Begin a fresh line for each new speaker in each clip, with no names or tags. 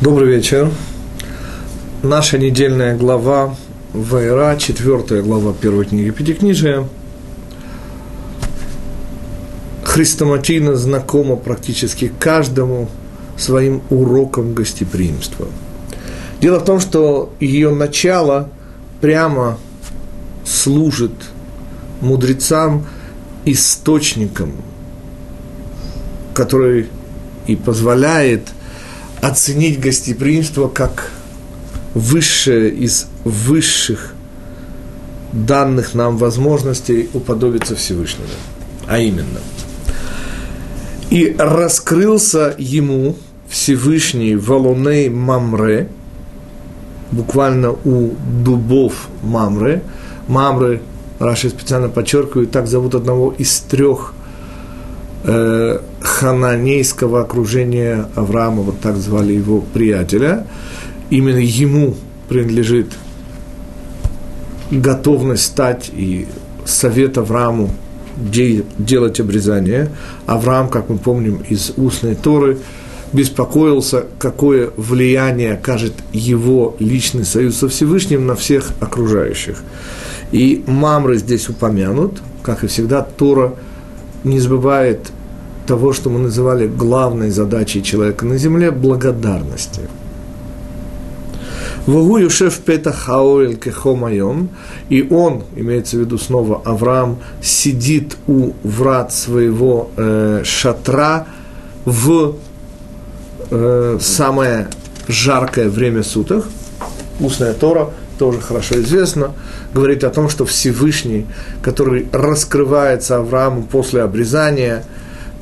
Добрый вечер. Наша недельная глава Вайра, четвертая глава первой книги Пятикнижия. Хрестоматийно знакома практически каждому своим уроком гостеприимства. Дело в том, что ее начало прямо служит мудрецам источником, который и позволяет – оценить гостеприимство как высшее из высших данных нам возможностей уподобиться Всевышнему. А именно. И раскрылся ему Всевышний Валуней Мамре, буквально у дубов Мамре. Мамре, Раши специально подчеркиваю, так зовут одного из трех э, хананейского окружения Авраама, вот так звали его приятеля. Именно ему принадлежит готовность стать и совет Аврааму де, делать обрезание. Авраам, как мы помним из устной Торы, беспокоился, какое влияние окажет его личный союз со Всевышним на всех окружающих. И Мамры здесь упомянут, как и всегда, Тора – не забывает того, что мы называли главной задачей человека на земле – благодарности. Вагу Юшев Пета Хаоэль Кехомайом, и он, имеется в виду снова Авраам, сидит у врат своего э, шатра в э, самое жаркое время суток. Устная Тора тоже хорошо известно, говорит о том, что Всевышний, который раскрывается Аврааму после обрезания,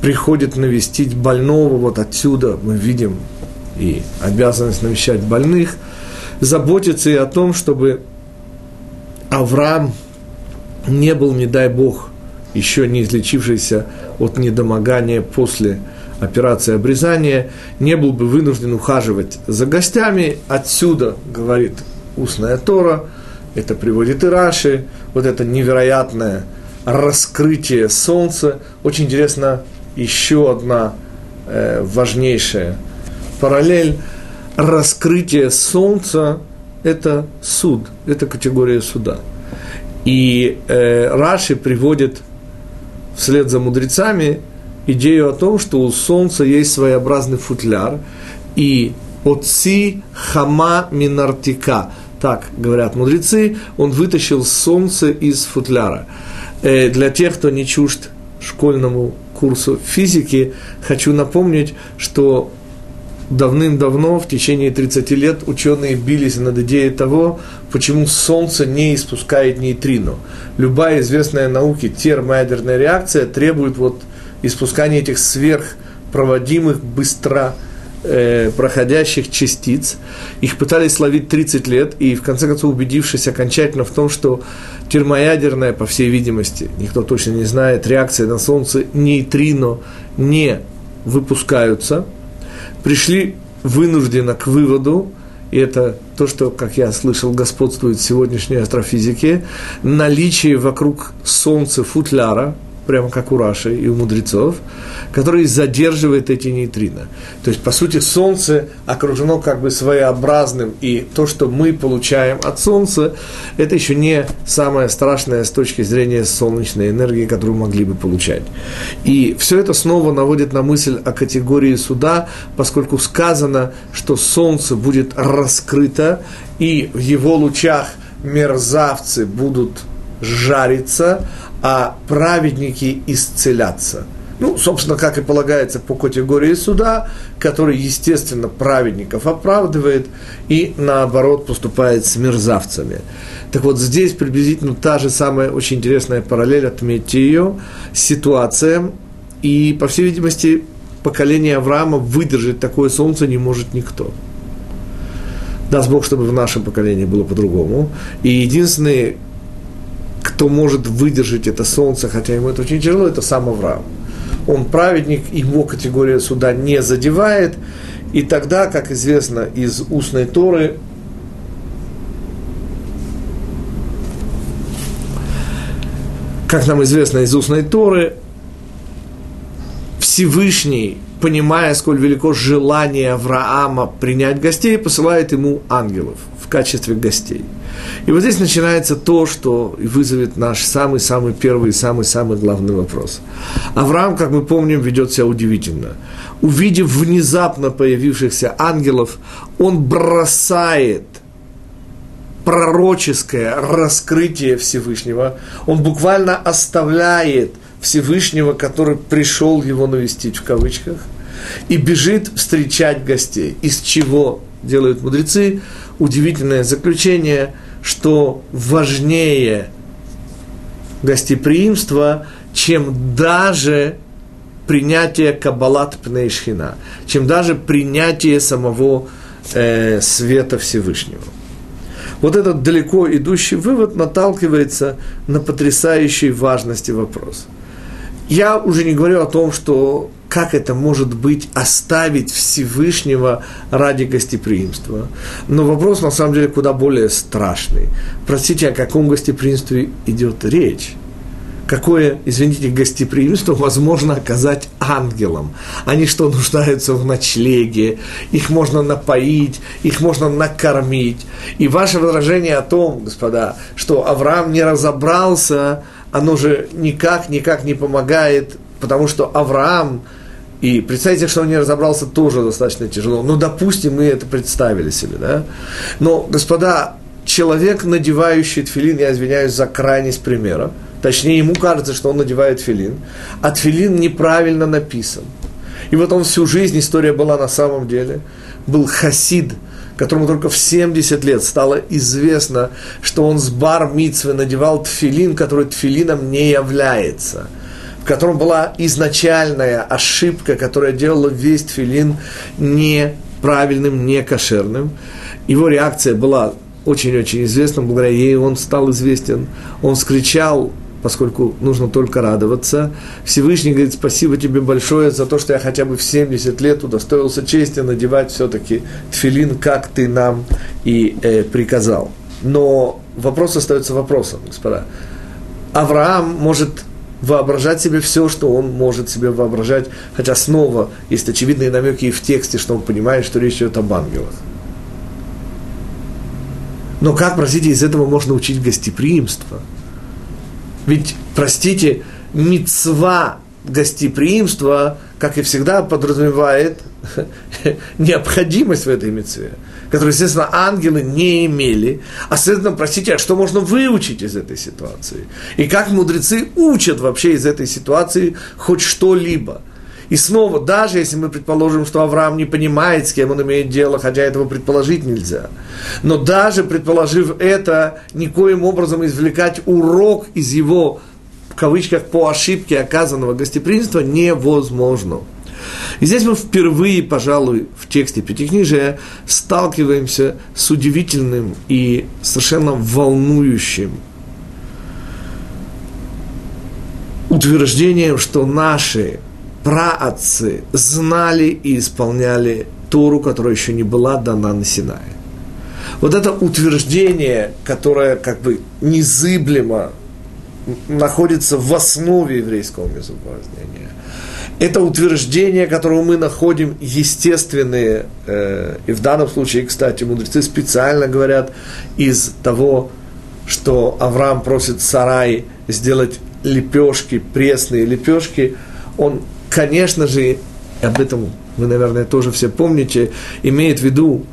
приходит навестить больного, вот отсюда мы видим и обязанность навещать больных, заботиться и о том, чтобы Авраам не был, не дай Бог, еще не излечившийся от недомогания после операции обрезания, не был бы вынужден ухаживать за гостями. Отсюда, говорит устная Тора, это приводит и Раши, вот это невероятное раскрытие солнца. Очень интересно еще одна э, важнейшая параллель. Раскрытие солнца – это суд, это категория суда. И э, Раши приводит вслед за мудрецами идею о том, что у солнца есть своеобразный футляр, и отси хама минартика – так говорят мудрецы, он вытащил солнце из футляра. Э, для тех, кто не чужд школьному курсу физики, хочу напомнить, что давным-давно, в течение 30 лет, ученые бились над идеей того, почему Солнце не испускает нейтрино. Любая известная науке термоядерная реакция требует вот испускания этих сверхпроводимых, быстро э, проходящих частиц. Их пытались ловить 30 лет, и в конце концов, убедившись окончательно в том, что термоядерная, по всей видимости, никто точно не знает, реакция на Солнце нейтрино не выпускаются, пришли вынужденно к выводу, и это то, что, как я слышал, господствует в сегодняшней астрофизике, наличие вокруг Солнца футляра, прямо как у Раши и у мудрецов, который задерживает эти нейтрино. То есть, по сути, Солнце окружено как бы своеобразным, и то, что мы получаем от Солнца, это еще не самое страшное с точки зрения солнечной энергии, которую могли бы получать. И все это снова наводит на мысль о категории суда, поскольку сказано, что Солнце будет раскрыто, и в его лучах мерзавцы будут жариться, а праведники исцелятся. Ну, собственно, как и полагается по категории суда, который, естественно, праведников оправдывает и, наоборот, поступает с мерзавцами. Так вот, здесь приблизительно та же самая очень интересная параллель, отметьте ее, ситуация, и, по всей видимости, поколение Авраама выдержать такое солнце не может никто. Даст Бог, чтобы в нашем поколении было по-другому. И единственный, кто может выдержать это солнце, хотя ему это очень тяжело, это сам Авраам. Он праведник, его категория суда не задевает, и тогда, как известно из устной Торы, как нам известно из устной Торы, Всевышний, понимая, сколь велико желание Авраама принять гостей, посылает ему ангелов в качестве гостей. И вот здесь начинается то, что вызовет наш самый-самый первый и самый-самый главный вопрос. Авраам, как мы помним, ведет себя удивительно. Увидев внезапно появившихся ангелов, он бросает пророческое раскрытие Всевышнего. Он буквально оставляет Всевышнего, который пришел его навестить в кавычках, и бежит встречать гостей. Из чего делают мудрецы? Удивительное заключение – что важнее гостеприимство, чем даже принятие Каббалат Пнейшхина, чем даже принятие самого э, света Всевышнего. Вот этот далеко идущий вывод наталкивается на потрясающей важности вопрос. Я уже не говорю о том, что как это может быть оставить Всевышнего ради гостеприимства? Но вопрос на самом деле куда более страшный. Простите, о каком гостеприимстве идет речь? Какое, извините, гостеприимство возможно оказать ангелам? Они что, нуждаются в ночлеге? Их можно напоить, их можно накормить. И ваше возражение о том, господа, что Авраам не разобрался, оно же никак, никак не помогает потому что Авраам, и представьте, что он не разобрался, тоже достаточно тяжело. Ну, допустим, мы это представили себе, да? Но, господа, человек, надевающий тфилин, я извиняюсь за крайность примера, точнее, ему кажется, что он надевает филин, а тфилин неправильно написан. И вот он всю жизнь, история была на самом деле, был хасид, которому только в 70 лет стало известно, что он с бар митцвы надевал тфилин, который тфилином не является – в котором была изначальная ошибка, которая делала весь тфилин неправильным, некошерным. Его реакция была очень-очень известна, благодаря ей он стал известен. Он скричал, поскольку нужно только радоваться. Всевышний говорит, спасибо тебе большое за то, что я хотя бы в 70 лет удостоился чести надевать все-таки тфилин, как ты нам и э, приказал. Но вопрос остается вопросом, господа. Авраам может воображать себе все, что он может себе воображать, хотя снова есть очевидные намеки и в тексте, что он понимает, что речь идет об ангелах. Но как, простите, из этого можно учить гостеприимство? Ведь, простите, мецва гостеприимства, как и всегда, подразумевает необходимость в этой мецве которые, естественно, ангелы не имели. А, следовательно, простите, а что можно выучить из этой ситуации? И как мудрецы учат вообще из этой ситуации хоть что-либо? И снова, даже если мы предположим, что Авраам не понимает, с кем он имеет дело, хотя этого предположить нельзя, но даже предположив это, никоим образом извлекать урок из его, в кавычках, по ошибке оказанного гостеприимства невозможно. И здесь мы впервые, пожалуй, в тексте Пятикнижия сталкиваемся с удивительным и совершенно волнующим утверждением, что наши праотцы знали и исполняли Тору, которая еще не была дана на Синае. Вот это утверждение, которое как бы незыблемо находится в основе еврейского мезобразнения – это утверждение, которого мы находим естественные, э, и в данном случае, кстати, мудрецы специально говорят из того, что Авраам просит Сарай сделать лепешки, пресные лепешки, он, конечно же, об этом вы, наверное, тоже все помните, имеет в виду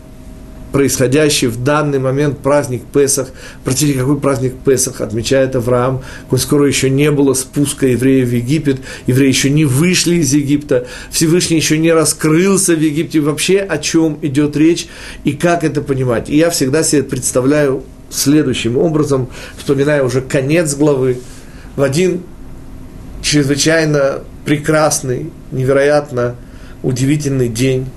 происходящий в данный момент праздник Песах. Простите, какой праздник Песах отмечает Авраам, коль скоро еще не было спуска евреев в Египет, евреи еще не вышли из Египта, Всевышний еще не раскрылся в Египте. Вообще о чем идет речь и как это понимать. И я всегда себе представляю следующим образом, вспоминая уже конец главы, в один чрезвычайно прекрасный, невероятно удивительный день,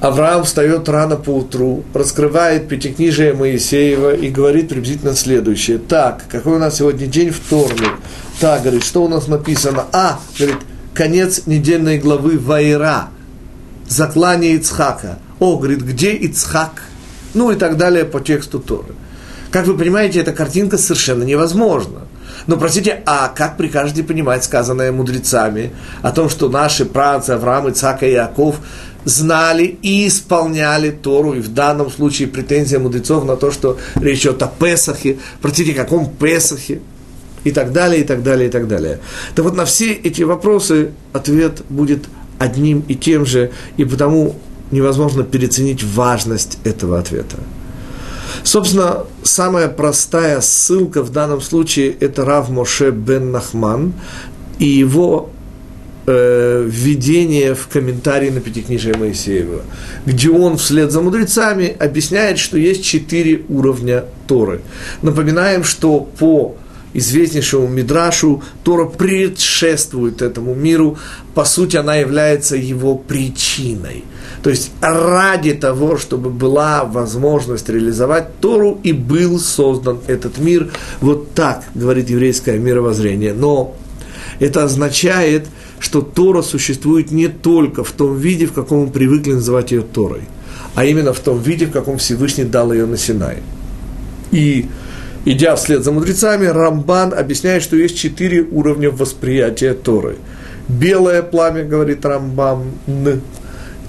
Авраам встает рано по утру, раскрывает пятикнижие Моисеева и говорит приблизительно следующее. Так, какой у нас сегодня день? Вторник. Так, говорит, что у нас написано? А, говорит, конец недельной главы Вайра. Заклание Ицхака. О, говорит, где Ицхак? Ну и так далее по тексту Торы. Как вы понимаете, эта картинка совершенно невозможна. Но, простите, а как прикажете понимать сказанное мудрецами о том, что наши працы Авраам, Ицак и Яков знали и исполняли Тору, и в данном случае претензия мудрецов на то, что речь идет о Песахе, простите, каком Песахе, и так далее, и так далее, и так далее. Так вот, на все эти вопросы ответ будет одним и тем же, и потому невозможно переоценить важность этого ответа. Собственно, самая простая ссылка в данном случае – это Рав Моше бен Нахман и его э, введение в комментарии на Пятикнижие Моисеева, где он вслед за мудрецами объясняет, что есть четыре уровня Торы. Напоминаем, что по известнейшему Мидрашу Тора предшествует этому миру, по сути, она является его причиной. То есть ради того, чтобы была возможность реализовать Тору, и был создан этот мир. Вот так говорит еврейское мировоззрение. Но это означает, что Тора существует не только в том виде, в каком мы привыкли называть ее Торой, а именно в том виде, в каком Всевышний дал ее на Синай. И идя вслед за мудрецами, Рамбан объясняет, что есть четыре уровня восприятия Торы. Белое пламя, говорит Рамбан,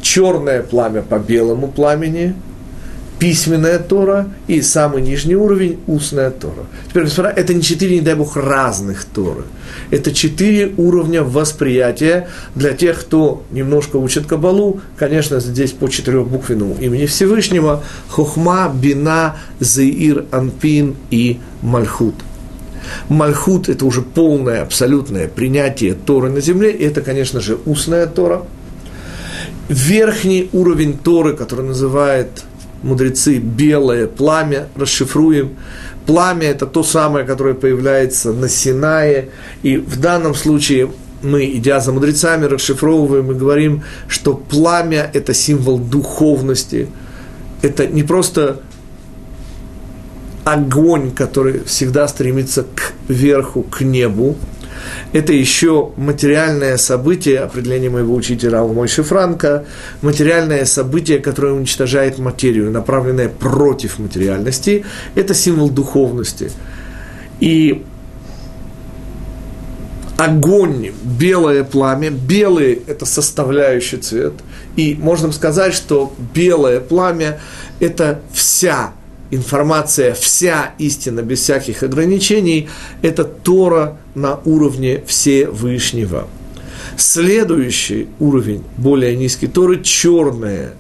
черное пламя по белому пламени – письменная Тора и самый нижний уровень – устная Тора. Теперь, господа, это не четыре, не дай бог, разных Торы. Это четыре уровня восприятия для тех, кто немножко учит Кабалу. Конечно, здесь по четырехбуквенному имени Всевышнего – Хохма, Бина, Зеир, Анпин и Мальхут. Мальхут – это уже полное, абсолютное принятие Торы на земле, и это, конечно же, устная Тора. Верхний уровень Торы, который называет мудрецы белое пламя, расшифруем. Пламя – это то самое, которое появляется на Синае, и в данном случае мы, идя за мудрецами, расшифровываем и говорим, что пламя – это символ духовности, это не просто огонь, который всегда стремится к верху, к небу, это еще материальное событие, определение моего учителя Алмойши Франка, материальное событие, которое уничтожает материю, направленное против материальности, это символ духовности. И огонь, белое пламя, белый – это составляющий цвет. И можно сказать, что белое пламя – это вся информация, вся истина без всяких ограничений, это Тора на уровне Всевышнего. Следующий уровень, более низкий Торы, черное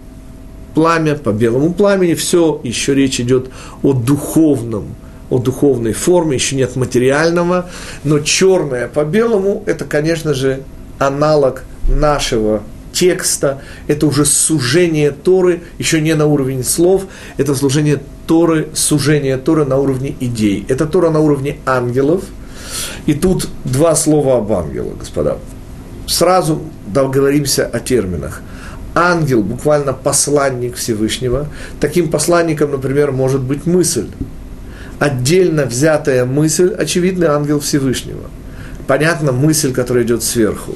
пламя по белому пламени, все, еще речь идет о духовном, о духовной форме, еще нет материального, но черное по белому – это, конечно же, аналог нашего текста, это уже сужение Торы, еще не на уровень слов, это служение Торы, сужение Торы на уровне идей. Это Тора на уровне ангелов. И тут два слова об ангелах, господа. Сразу договоримся о терминах. Ангел, буквально посланник Всевышнего. Таким посланником, например, может быть мысль. Отдельно взятая мысль, очевидный ангел Всевышнего. Понятно, мысль, которая идет сверху.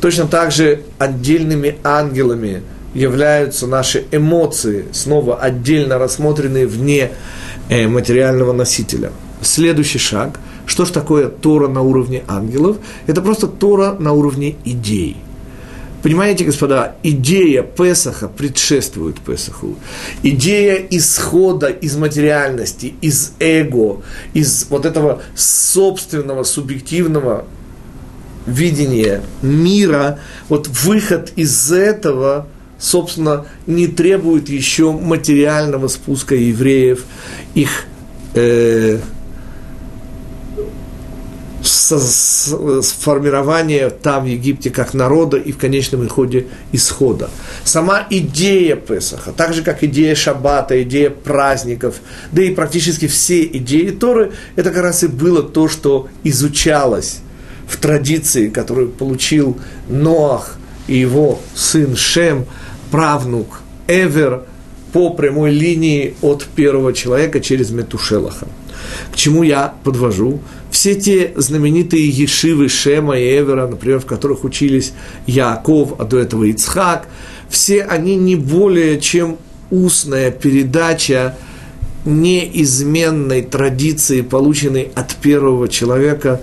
Точно так же отдельными ангелами являются наши эмоции, снова отдельно рассмотренные вне э, материального носителя. Следующий шаг. Что же такое Тора на уровне ангелов? Это просто Тора на уровне идей. Понимаете, господа, идея Песаха предшествует Песаху. Идея исхода из материальности, из эго, из вот этого собственного, субъективного видения мира, вот выход из этого – собственно, не требует еще материального спуска евреев, их э, сформирования там, в Египте, как народа и в конечном исходе исхода. Сама идея Песаха, так же, как идея Шаббата, идея праздников, да и практически все идеи Торы, это как раз и было то, что изучалось в традиции, которую получил Ноах и его сын Шем – правнук Эвер по прямой линии от первого человека через Метушелаха. К чему я подвожу? Все те знаменитые Ешивы Шема и Эвера, например, в которых учились Яаков, а до этого Ицхак, все они не более чем устная передача неизменной традиции, полученной от первого человека,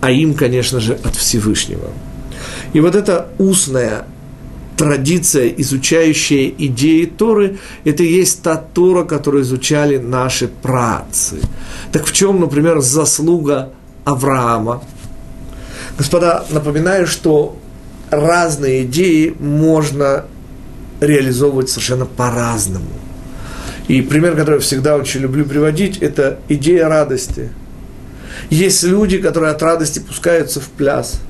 а им, конечно же, от Всевышнего. И вот эта устная традиция, изучающая идеи Торы, это и есть та Тора, которую изучали наши працы. Так в чем, например, заслуга Авраама? Господа, напоминаю, что разные идеи можно реализовывать совершенно по-разному. И пример, который я всегда очень люблю приводить, это идея радости. Есть люди, которые от радости пускаются в пляс –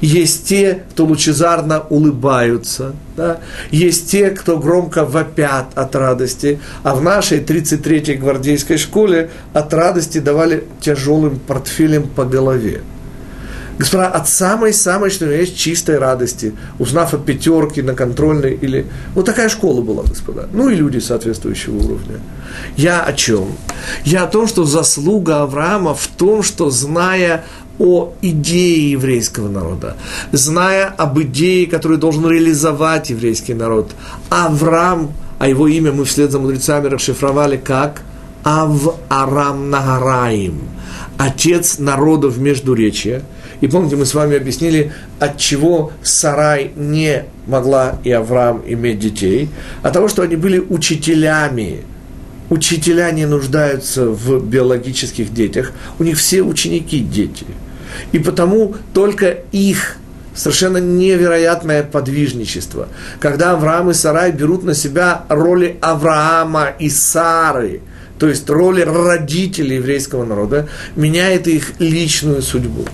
есть те, кто лучезарно улыбаются. Да? Есть те, кто громко вопят от радости. А в нашей 33-й гвардейской школе от радости давали тяжелым портфелем по голове. Господа, от самой-самой, что есть, чистой радости, узнав о пятерке на контрольной или... Вот такая школа была, господа. Ну и люди соответствующего уровня. Я о чем? Я о том, что заслуга Авраама в том, что, зная о идее еврейского народа, зная об идее, которую должен реализовать еврейский народ. Авраам, а его имя мы вслед за мудрецами расшифровали как Ав Арам Нагараим, отец народов Междуречия. И помните, мы с вами объяснили, от чего Сарай не могла и Авраам иметь детей, от того, что они были учителями. Учителя не нуждаются в биологических детях, у них все ученики дети – и потому только их совершенно невероятное подвижничество. Когда Авраам и Сарай берут на себя роли Авраама и Сары, то есть роли родителей еврейского народа, меняет их личную судьбу.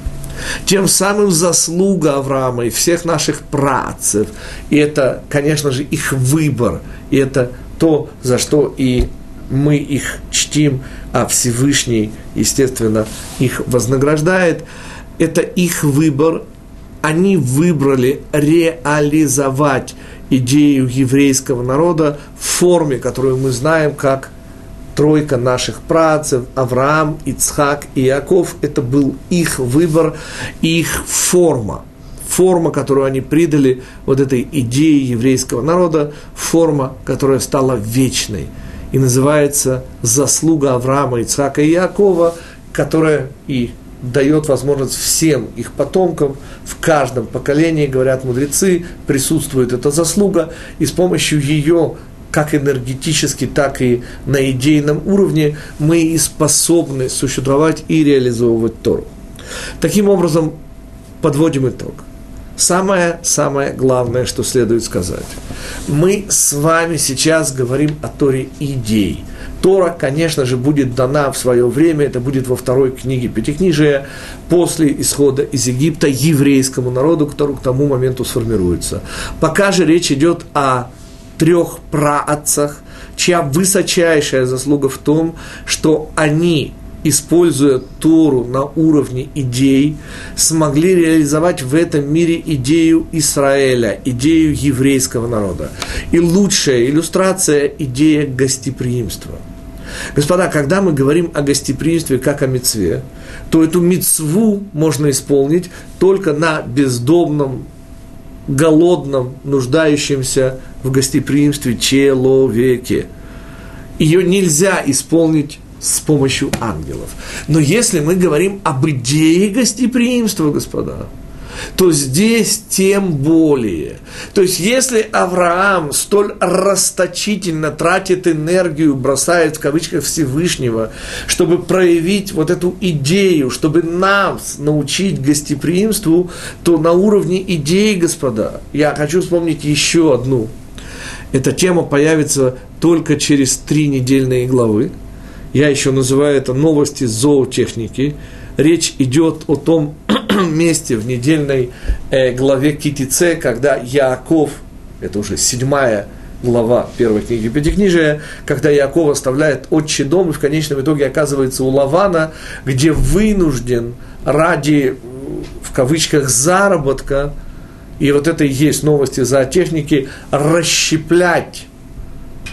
Тем самым заслуга Авраама и всех наших працев, и это, конечно же, их выбор, и это то, за что и мы их чтим, а Всевышний, естественно, их вознаграждает – это их выбор, они выбрали реализовать идею еврейского народа в форме, которую мы знаем как тройка наших працев, Авраам, Ицхак и Яков, это был их выбор, их форма. Форма, которую они придали вот этой идее еврейского народа, форма, которая стала вечной. И называется заслуга Авраама, Ицхака и Якова, которая и дает возможность всем их потомкам в каждом поколении, говорят мудрецы, присутствует эта заслуга, и с помощью ее как энергетически, так и на идейном уровне мы и способны существовать и реализовывать Тору. Таким образом, подводим итог. Самое-самое главное, что следует сказать. Мы с вами сейчас говорим о Торе идей – Тора, конечно же, будет дана в свое время, это будет во второй книге Пятикнижия, после исхода из Египта еврейскому народу, который к тому моменту сформируется. Пока же речь идет о трех праотцах, чья высочайшая заслуга в том, что они используя Тору на уровне идей, смогли реализовать в этом мире идею Израиля, идею еврейского народа. И лучшая иллюстрация – идея гостеприимства – Господа, когда мы говорим о гостеприимстве как о мецве, то эту мецву можно исполнить только на бездомном, голодном, нуждающемся в гостеприимстве человеке. Ее нельзя исполнить с помощью ангелов. Но если мы говорим об идее гостеприимства, господа, то здесь тем более. То есть, если Авраам столь расточительно тратит энергию, бросает в кавычках Всевышнего, чтобы проявить вот эту идею, чтобы нас научить гостеприимству, то на уровне идеи, господа, я хочу вспомнить еще одну. Эта тема появится только через три недельные главы. Я еще называю это новости зоотехники. Речь идет о том, месте в недельной э, главе Китице, когда Яков, это уже седьмая глава первой книги Пятикнижия, когда Яков оставляет отчий дом и в конечном итоге оказывается у Лавана, где вынужден ради, в кавычках, заработка, и вот это и есть новости зоотехники, расщеплять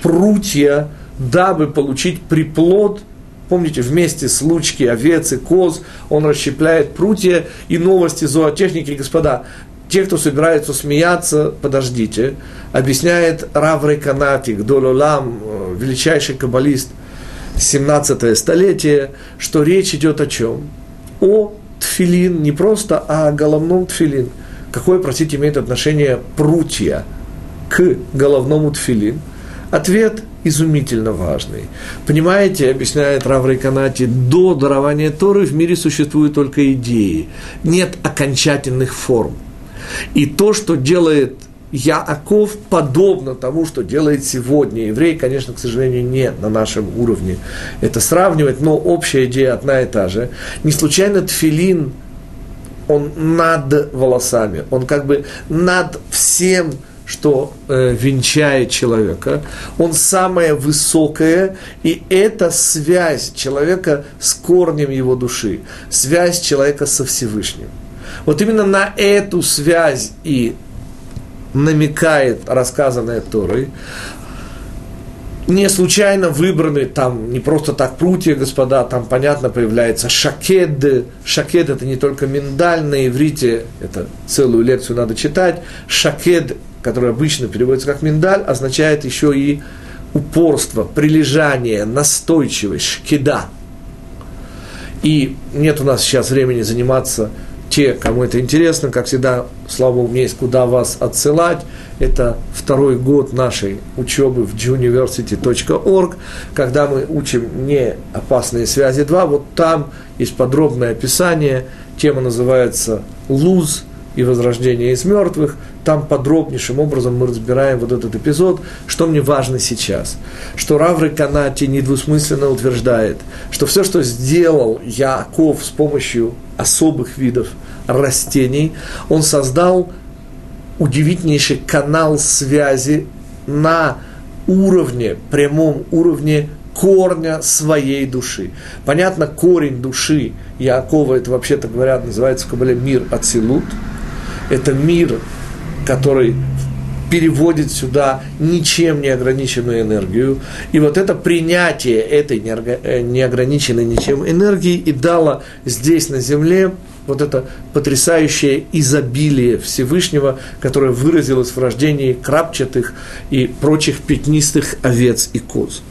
прутья, дабы получить приплод – Помните, вместе с лучки овец и коз он расщепляет прутья и новости зоотехники. Господа, те, кто собираются смеяться, подождите. Объясняет Раврей Канатик, Дололам, величайший каббалист. 17 столетие, что речь идет о чем? О тфилин, не просто о головном тфилин. Какое, простите, имеет отношение прутья к головному тфилин? Ответ изумительно важный. Понимаете, объясняет Рав Рейканати, до дарования Торы в мире существуют только идеи, нет окончательных форм. И то, что делает Яаков подобно тому, что делает сегодня еврей, конечно, к сожалению, нет на нашем уровне это сравнивать, но общая идея одна и та же. Не случайно тфилин, он над волосами, он как бы над всем, что э, венчает человека, он самое высокое, и это связь человека с корнем его души, связь человека со Всевышним. Вот именно на эту связь и намекает рассказанное Торой, не случайно выбраны там не просто так прутья, господа, там, понятно, появляется шакед. Шакед – это не только миндаль на иврите, это целую лекцию надо читать. Шакед, который обычно переводится как миндаль, означает еще и упорство, прилежание, настойчивость, шкеда. И нет у нас сейчас времени заниматься те, кому это интересно, как всегда, слава Богу, мне есть куда вас отсылать. Это второй год нашей учебы в juniversity.org, когда мы учим не опасные связи 2. Вот там есть подробное описание. Тема называется «Луз», и возрождение из мертвых. Там подробнейшим образом мы разбираем вот этот эпизод, что мне важно сейчас. Что Равры Канати недвусмысленно утверждает, что все, что сделал Яков с помощью особых видов растений, он создал удивительнейший канал связи на уровне, прямом уровне корня своей души. Понятно, корень души Якова, это вообще-то говорят, называется в Кабале мир Ацилут – это мир, который переводит сюда ничем не ограниченную энергию. И вот это принятие этой э, неограниченной ничем энергии и дало здесь на земле вот это потрясающее изобилие Всевышнего, которое выразилось в рождении крапчатых и прочих пятнистых овец и коз.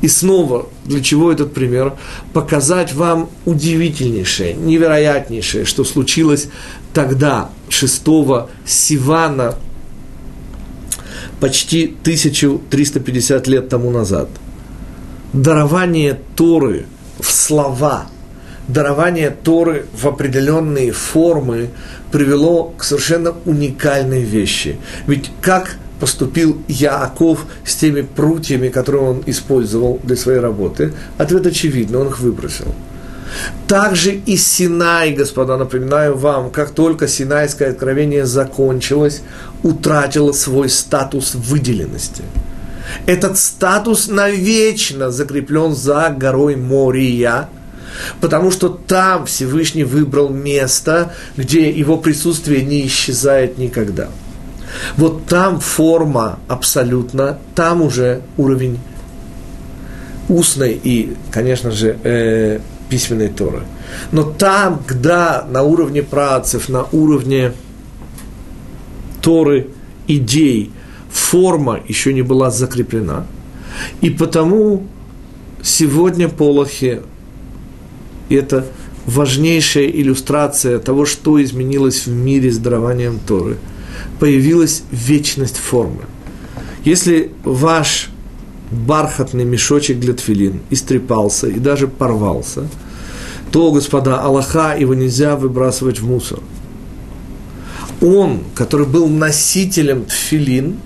И снова, для чего этот пример? Показать вам удивительнейшее, невероятнейшее, что случилось тогда, 6 Сивана, почти 1350 лет тому назад. Дарование Торы в слова, дарование Торы в определенные формы привело к совершенно уникальной вещи. Ведь как поступил Яаков с теми прутьями, которые он использовал для своей работы? Ответ очевидный, он их выбросил. Также и Синай, господа, напоминаю вам, как только Синайское откровение закончилось, утратило свой статус выделенности. Этот статус навечно закреплен за горой Мория, потому что там Всевышний выбрал место, где его присутствие не исчезает никогда. Вот там форма абсолютно, там уже уровень устной и, конечно же, э, письменной Торы. Но там, когда на уровне працев, на уровне Торы, идей, форма еще не была закреплена. И потому сегодня Полохи – это важнейшая иллюстрация того, что изменилось в мире с дарованием Торы. Появилась вечность формы. Если ваш бархатный мешочек для тфилин истрепался и даже порвался, то, господа, Аллаха, его нельзя выбрасывать в мусор. Он, который был носителем тфилин,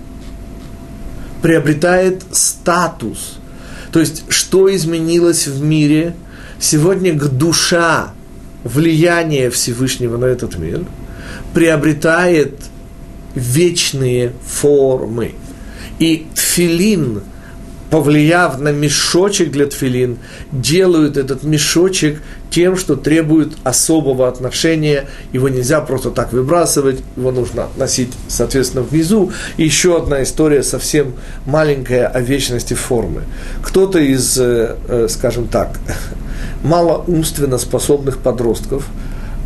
приобретает статус. То есть, что изменилось в мире? Сегодня к душа влияние Всевышнего на этот мир приобретает вечные формы. И тфилин – повлияв на мешочек для тфилин, делают этот мешочек тем, что требует особого отношения. Его нельзя просто так выбрасывать, его нужно носить, соответственно, внизу. И еще одна история совсем маленькая о вечности формы. Кто-то из, э, э, скажем так, малоумственно способных подростков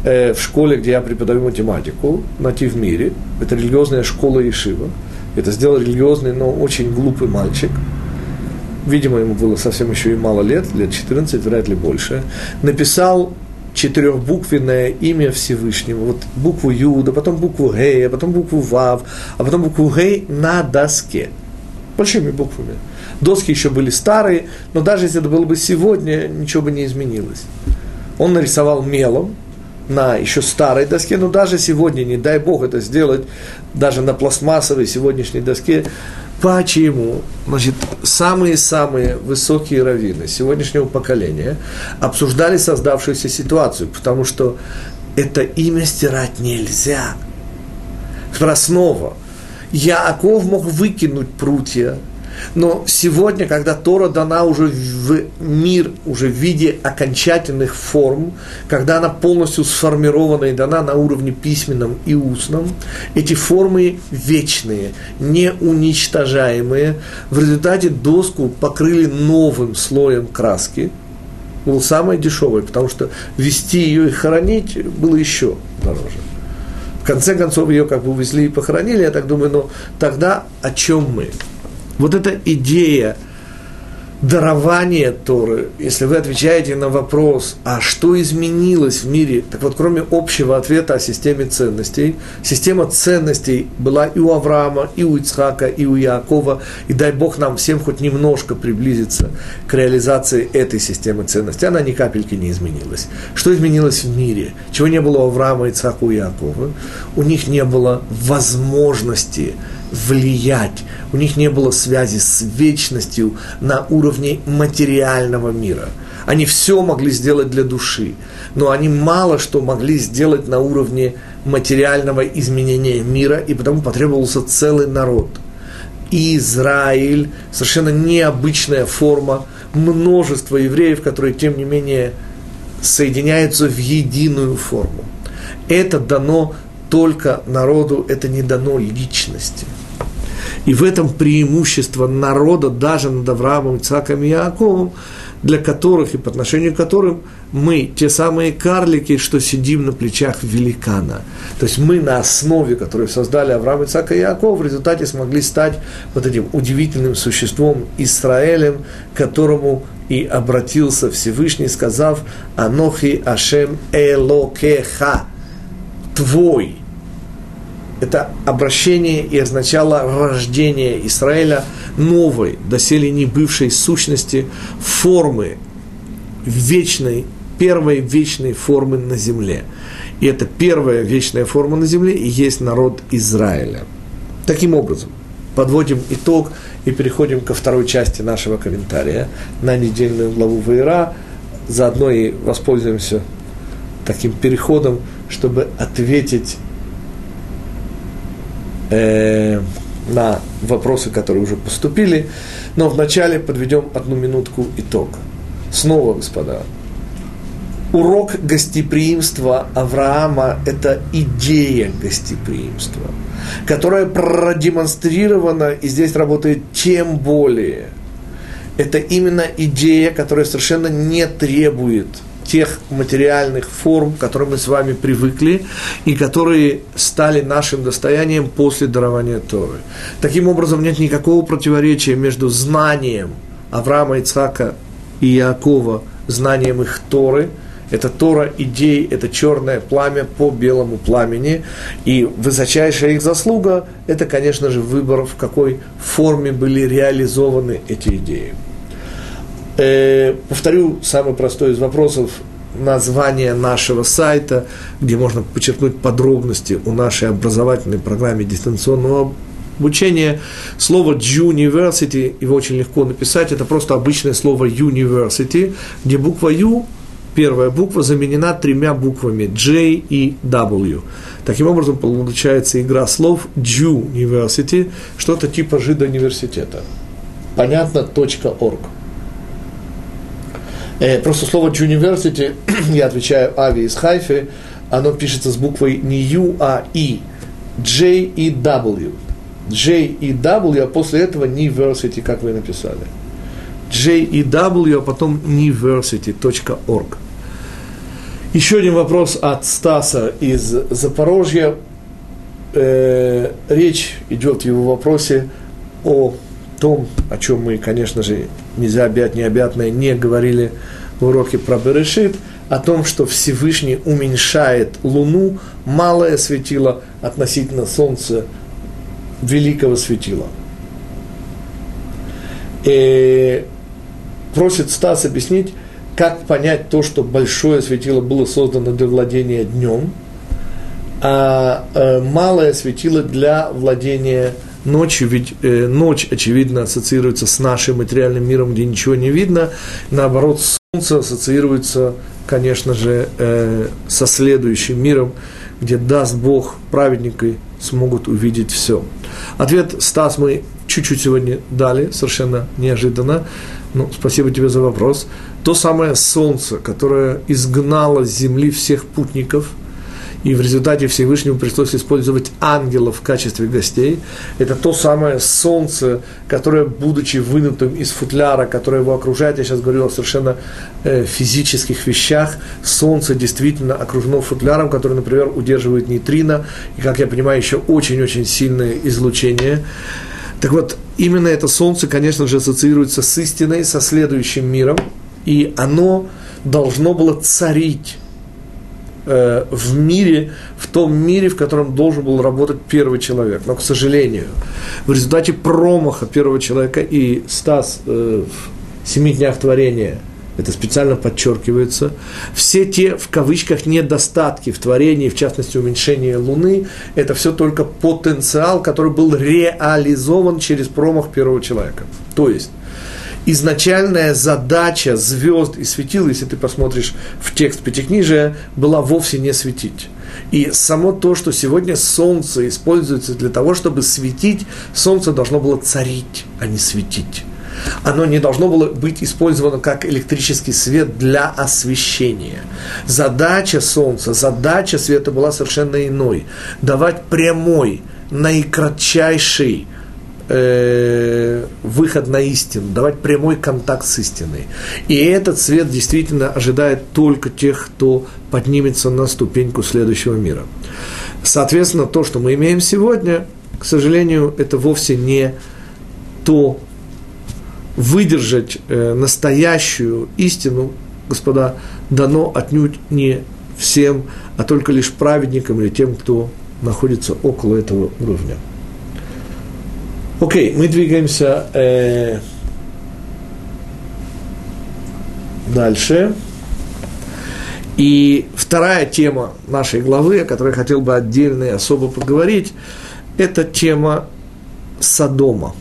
э, в школе, где я преподаю математику, найти в мире, это религиозная школа Ишива, это сделал религиозный, но очень глупый мальчик – видимо, ему было совсем еще и мало лет, лет 14, вряд ли больше, написал четырехбуквенное имя Всевышнего. Вот букву Юда, потом букву Гей, а потом букву Вав, а потом букву Гей на доске. Большими буквами. Доски еще были старые, но даже если это было бы сегодня, ничего бы не изменилось. Он нарисовал мелом на еще старой доске, но даже сегодня, не дай бог это сделать, даже на пластмассовой сегодняшней доске, Почему? Значит, самые-самые высокие раввины сегодняшнего поколения обсуждали создавшуюся ситуацию, потому что это имя стирать нельзя. Снова. Яаков мог выкинуть прутья, но сегодня, когда Тора дана уже в мир, уже в виде окончательных форм, когда она полностью сформирована и дана на уровне письменном и устном, эти формы вечные, неуничтожаемые. В результате доску покрыли новым слоем краски, был самый дешевый, потому что вести ее и хоронить было еще дороже. В конце концов, ее как бы увезли и похоронили, я так думаю, но тогда о чем мы? Вот эта идея дарования Торы, если вы отвечаете на вопрос, а что изменилось в мире, так вот, кроме общего ответа о системе ценностей, система ценностей была и у Авраама, и у Ицхака, и у Якова, и дай Бог нам всем хоть немножко приблизиться к реализации этой системы ценностей, она ни капельки не изменилась. Что изменилось в мире? Чего не было у Авраама, Ицхака, и Якова? У них не было возможности влиять. У них не было связи с вечностью на уровне материального мира. Они все могли сделать для души, но они мало что могли сделать на уровне материального изменения мира, и потому потребовался целый народ. Израиль, совершенно необычная форма, множество евреев, которые, тем не менее, соединяются в единую форму. Это дано только народу, это не дано личности. И в этом преимущество народа даже над Авраамом, Ицаком и Яаковом, для которых и по отношению к которым мы те самые карлики, что сидим на плечах великана. То есть мы на основе, которую создали Авраам, Ицак и Яков, в результате смогли стать вот этим удивительным существом Израилем, которому и обратился Всевышний, сказав «Анохи Ашем Элокеха» – «Твой» это обращение и означало рождение Израиля новой, доселе не бывшей сущности, формы вечной, первой вечной формы на земле. И это первая вечная форма на земле и есть народ Израиля. Таким образом, подводим итог и переходим ко второй части нашего комментария на недельную главу Ваера. Заодно и воспользуемся таким переходом, чтобы ответить э, на вопросы, которые уже поступили. Но вначале подведем одну минутку итог. Снова, господа, урок гостеприимства Авраама – это идея гостеприимства, которая продемонстрирована, и здесь работает тем более. Это именно идея, которая совершенно не требует – тех материальных форм, к которым мы с вами привыкли и которые стали нашим достоянием после дарования Торы. Таким образом, нет никакого противоречия между знанием Авраама, Ицхака и Иакова, знанием их Торы – это Тора идей, это черное пламя по белому пламени. И высочайшая их заслуга – это, конечно же, выбор, в какой форме были реализованы эти идеи. Э, повторю самый простой из вопросов название нашего сайта, где можно подчеркнуть подробности о нашей образовательной программе дистанционного обучения. Слово University, его очень легко написать, это просто обычное слово University, где буква U, первая буква, заменена тремя буквами J и W. Таким образом, получается игра слов Jew University, что-то типа жидоуниверситета. Понятно, .org. Э, просто слово university, я отвечаю Ави из Хайфи, оно пишется с буквой не U, а И. J и W. J и W, а после этого university, как вы написали. J и W, а потом university.org. Еще один вопрос от Стаса из Запорожья. Э, речь идет в его вопросе о том, о чем мы, конечно же, нельзя объять необъятное, не говорили в уроке про Берешит, о том, что Всевышний уменьшает Луну, малое светило относительно Солнца, великого светила. И просит Стас объяснить, как понять то, что большое светило было создано для владения днем, а э, малое светило для владения ночью, ведь э, ночь, очевидно, ассоциируется с нашим материальным миром, где ничего не видно, наоборот, солнце ассоциируется, конечно же, э, со следующим миром, где даст Бог праведники смогут увидеть все. Ответ, Стас, мы чуть-чуть сегодня дали, совершенно неожиданно. Ну, спасибо тебе за вопрос. То самое солнце, которое изгнало с земли всех путников – и в результате Всевышнему пришлось использовать ангелов в качестве гостей. Это то самое солнце, которое, будучи вынутым из футляра, которое его окружает, я сейчас говорю о совершенно э, физических вещах, солнце действительно окружено футляром, который, например, удерживает нейтрино, и, как я понимаю, еще очень-очень сильное излучение. Так вот, именно это солнце, конечно же, ассоциируется с истиной, со следующим миром, и оно должно было царить Э, в мире, в том мире, в котором должен был работать первый человек. Но, к сожалению, в результате промаха первого человека и Стас э, в семи днях творения, это специально подчеркивается, все те, в кавычках, недостатки в творении, в частности, уменьшение Луны, это все только потенциал, который был реализован через промах первого человека. То есть, изначальная задача звезд и светил, если ты посмотришь в текст Пятикнижия, была вовсе не светить. И само то, что сегодня солнце используется для того, чтобы светить, солнце должно было царить, а не светить. Оно не должно было быть использовано как электрический свет для освещения. Задача солнца, задача света была совершенно иной. Давать прямой, наикратчайший э, выход на истину, давать прямой контакт с истиной. И этот свет действительно ожидает только тех, кто поднимется на ступеньку следующего мира. Соответственно, то, что мы имеем сегодня, к сожалению, это вовсе не то выдержать э, настоящую истину, господа, дано отнюдь не всем, а только лишь праведникам или тем, кто находится около этого уровня. Окей, мы двигаемся э, дальше. И вторая тема нашей главы, о которой я хотел бы отдельно и особо поговорить, это тема Содома.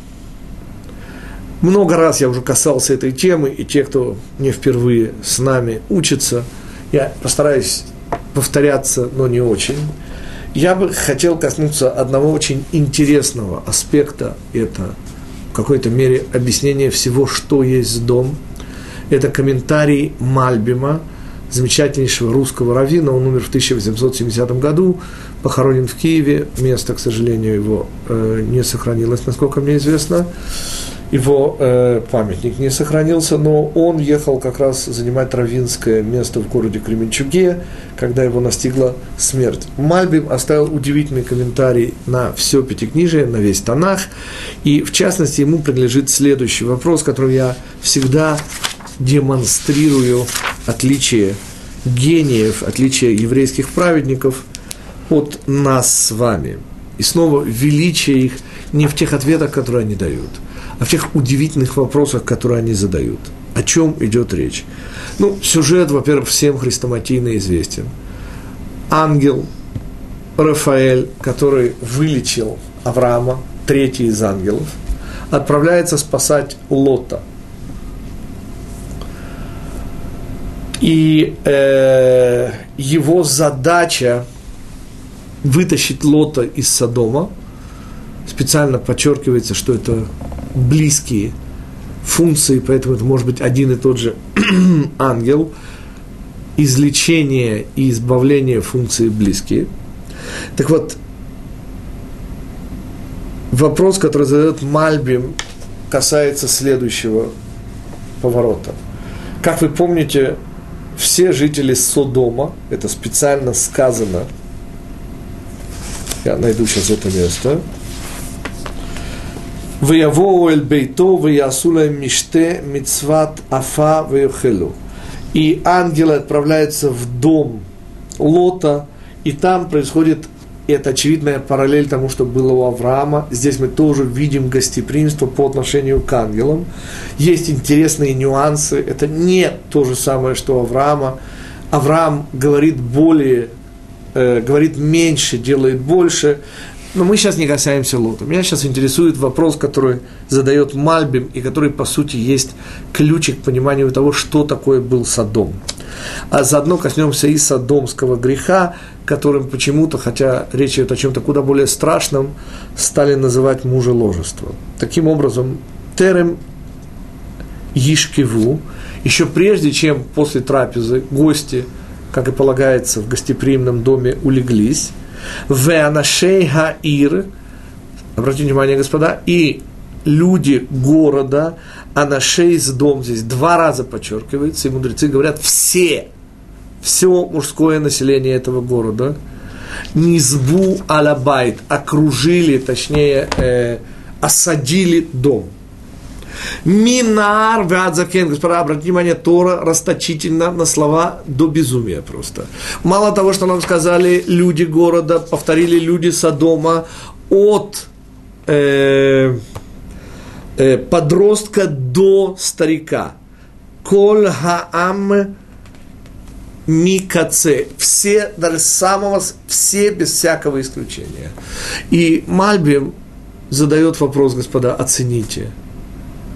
Много раз я уже касался этой темы, и те, кто не впервые с нами учится, я постараюсь повторяться, но не очень. Я бы хотел коснуться одного очень интересного аспекта, это в какой-то мере объяснение всего, что есть дом. Это комментарий Мальбима, замечательнейшего русского раввина, он умер в 1870 году, похоронен в Киеве, место, к сожалению, его э, не сохранилось, насколько мне известно. Его э, памятник не сохранился, но он ехал как раз занимать равинское место в городе Кременчуге, когда его настигла смерть. Мальбим оставил удивительный комментарий на все Пятикнижие, на весь Танах, и в частности ему принадлежит следующий вопрос, который я всегда демонстрирую отличие гениев, отличие еврейских праведников от нас с вами. И снова величие их не в тех ответах, которые они дают – о всех удивительных вопросах, которые они задают. О чем идет речь? Ну, сюжет, во-первых, всем хрестоматийно известен. Ангел Рафаэль, который вылечил Авраама, третий из ангелов, отправляется спасать Лота. И э, его задача вытащить Лота из Содома – специально подчеркивается, что это близкие функции, поэтому это может быть один и тот же ангел. Излечение и избавление функции близкие. Так вот, вопрос, который задает Мальбим, касается следующего поворота. Как вы помните, все жители Содома, это специально сказано, я найду сейчас это место, Ваявоу эль бейто, ваясула миште, мицват афа, ваюхелу. И ангелы отправляются в дом Лота, и там происходит и это очевидная параллель тому, что было у Авраама. Здесь мы тоже видим гостеприимство по отношению к ангелам. Есть интересные нюансы. Это не то же самое, что у Авраама. Авраам говорит более, э, говорит меньше, делает больше. Но мы сейчас не касаемся Лота. Меня сейчас интересует вопрос, который задает Мальбим, и который, по сути, есть ключик к пониманию того, что такое был Содом. А заодно коснемся и содомского греха, которым почему-то, хотя речь идет о чем-то куда более страшном, стали называть мужеложество. Таким образом, терем Ишкиву, еще прежде, чем после трапезы гости, как и полагается, в гостеприимном доме улеглись, Веанашей Хаир, обратите внимание, господа, и люди города, Анашей из дом здесь два раза подчеркивается, и мудрецы говорят, все – все мужское население этого города, Низбу Алабайт, окружили, точнее, э, осадили дом. Минар Вадзакен, господа, обратите внимание, Тора расточительно на слова до безумия просто. Мало того, что нам сказали люди города, повторили люди Содома от э, э, подростка до старика. Коль хаам Микаце. Все, даже самого, все без всякого исключения. И Мальбим задает вопрос, господа, оцените.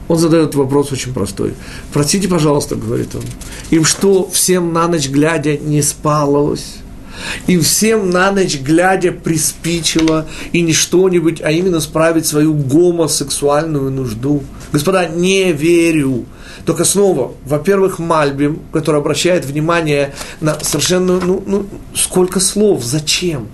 Он задает вопрос очень простой. Простите, пожалуйста, говорит он. Им что, всем на ночь глядя не спалось? Им всем на ночь глядя приспичило и не что-нибудь, а именно справить свою гомосексуальную нужду. Господа, не верю. Только снова, во-первых, Мальбим, который обращает внимание на совершенно, ну, ну сколько слов, зачем?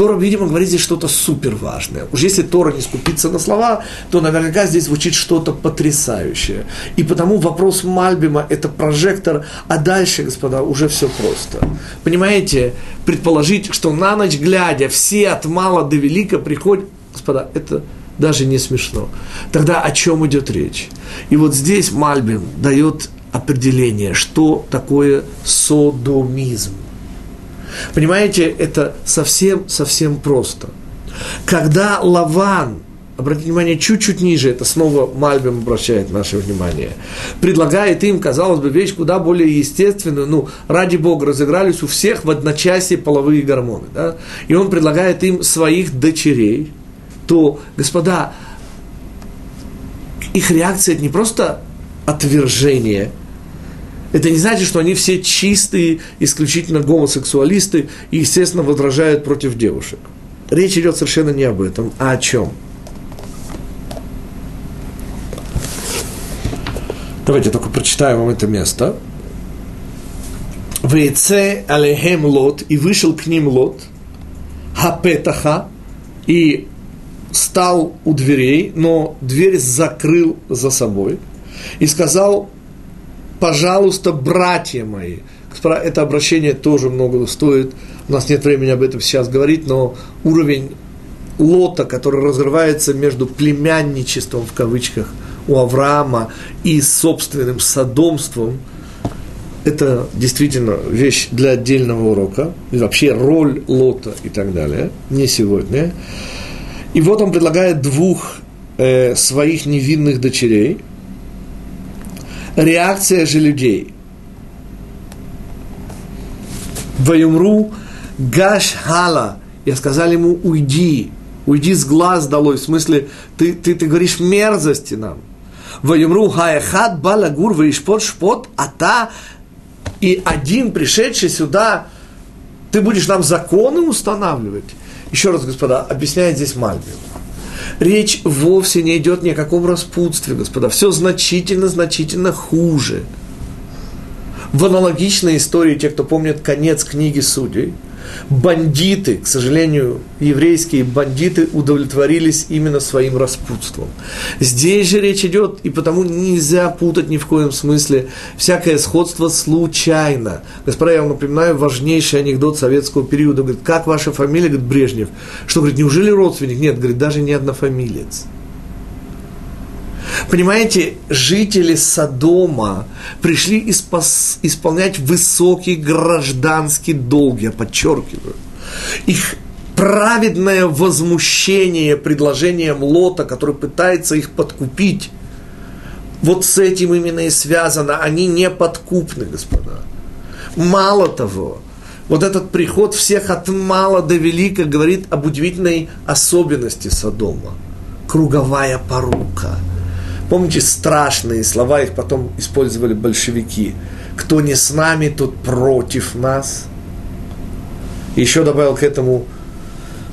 Тора, видимо, говорит здесь что-то супер важное. Уж если Тора не скупится на слова, то наверняка здесь звучит что-то потрясающее. И потому вопрос Мальбима – это прожектор, а дальше, господа, уже все просто. Понимаете, предположить, что на ночь глядя все от мала до велика приходят, господа, это даже не смешно. Тогда о чем идет речь? И вот здесь Мальбим дает определение, что такое содомизм. Понимаете, это совсем-совсем просто. Когда Лаван, обратите внимание, чуть-чуть ниже, это снова Мальбим обращает наше внимание, предлагает им, казалось бы, вещь куда более естественную, ну, ради Бога, разыгрались у всех в одночасье половые гормоны, да? и он предлагает им своих дочерей – то, господа, их реакция это не просто отвержение, это не значит, что они все чистые, исключительно гомосексуалисты и, естественно, возражают против девушек. Речь идет совершенно не об этом, а о чем? Давайте только прочитаем вам это место. Вейце алехем лот, и вышел к ним лот, хапетаха, и стал у дверей, но дверь закрыл за собой и сказал, пожалуйста, братья мои, это обращение тоже много стоит, у нас нет времени об этом сейчас говорить, но уровень лота, который разрывается между племянничеством, в кавычках, у Авраама и собственным садомством, это действительно вещь для отдельного урока, и вообще роль лота и так далее, не сегодня. И вот он предлагает двух э, своих невинных дочерей. Реакция же людей. Ваюмру гаш хала. Я сказал ему, уйди, уйди с глаз долой. В смысле, ты, ты, ты говоришь мерзости нам. Ваюмру хаехат балагур ваишпот шпот, а та и один пришедший сюда, ты будешь нам законы устанавливать. Еще раз, господа, объясняет здесь Мальбим. Речь вовсе не идет ни о каком распутстве, господа. Все значительно-значительно хуже. В аналогичной истории, те, кто помнит конец книги судей – бандиты, к сожалению, еврейские бандиты удовлетворились именно своим распутством. Здесь же речь идет, и потому нельзя путать ни в коем смысле всякое сходство случайно. Господа, я вам напоминаю важнейший анекдот советского периода. Говорит, как ваша фамилия? Говорит, Брежнев. Что, говорит, неужели родственник? Нет, говорит, даже не однофамилец. Понимаете, жители Содома пришли испос, исполнять высокий гражданский долг, я подчеркиваю. Их праведное возмущение предложением Лота, который пытается их подкупить, вот с этим именно и связано. Они не подкупны, господа. Мало того, вот этот приход всех от мала до велика говорит об удивительной особенности Содома. Круговая порука. Помните страшные слова, их потом использовали большевики. Кто не с нами, тот против нас. Еще добавил к этому